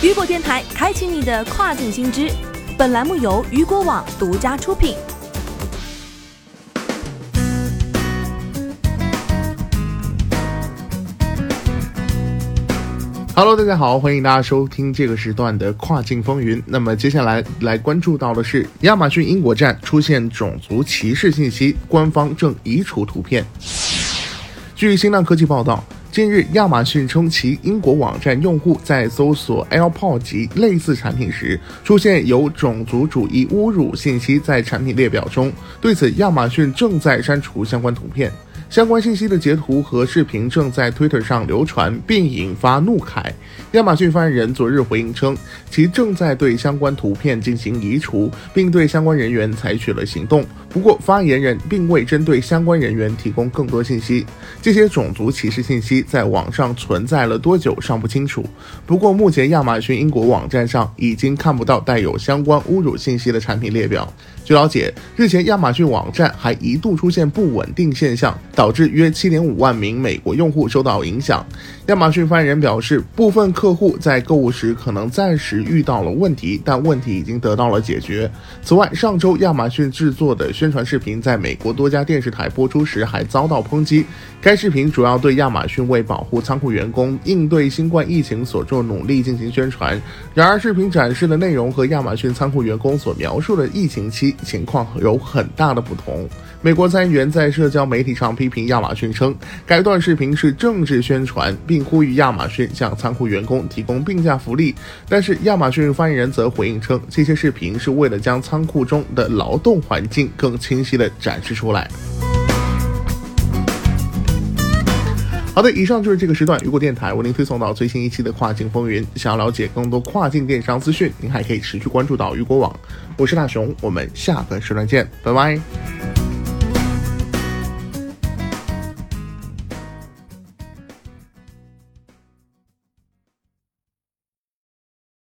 雨果电台开启你的跨境新知。本栏目由雨果网独家出品。Hello，大家好，欢迎大家收听这个时段的跨境风云。那么接下来来关注到的是亚马逊英国站出现种族歧视信息，官方正移除图片。据新浪科技报道，近日亚马逊称其英国网站用户在搜索 AirPods 及类似产品时，出现有种族主义侮辱信息在产品列表中。对此，亚马逊正在删除相关图片。相关信息的截图和视频正在 Twitter 上流传，并引发怒慨。亚马逊发言人昨日回应称，其正在对相关图片进行移除，并对相关人员采取了行动。不过，发言人并未针对相关人员提供更多信息。这些种族歧视信息在网上存在了多久尚不清楚。不过，目前亚马逊英国网站上已经看不到带有相关侮辱信息的产品列表。据了解，日前亚马逊网站还一度出现不稳定现象，导致约7.5万名美国用户受到影响。亚马逊发言人表示，部分客户在购物时可能暂时遇到了问题，但问题已经得到了解决。此外，上周亚马逊制作的宣传视频在美国多家电视台播出时还遭到抨击。该视频主要对亚马逊为保护仓库员工应对新冠疫情所做努力进行宣传。然而，视频展示的内容和亚马逊仓库员工所描述的疫情期。情况有很大的不同。美国参议员在社交媒体上批评亚马逊称，该段视频是政治宣传，并呼吁亚马逊向仓库员工提供病假福利。但是，亚马逊发言人则回应称，这些视频是为了将仓库中的劳动环境更清晰地展示出来。好的，以上就是这个时段雨果电台为您推送到最新一期的跨境风云。想要了解更多跨境电商资讯，您还可以持续关注到雨果网。我是大熊，我们下个时段见，拜拜。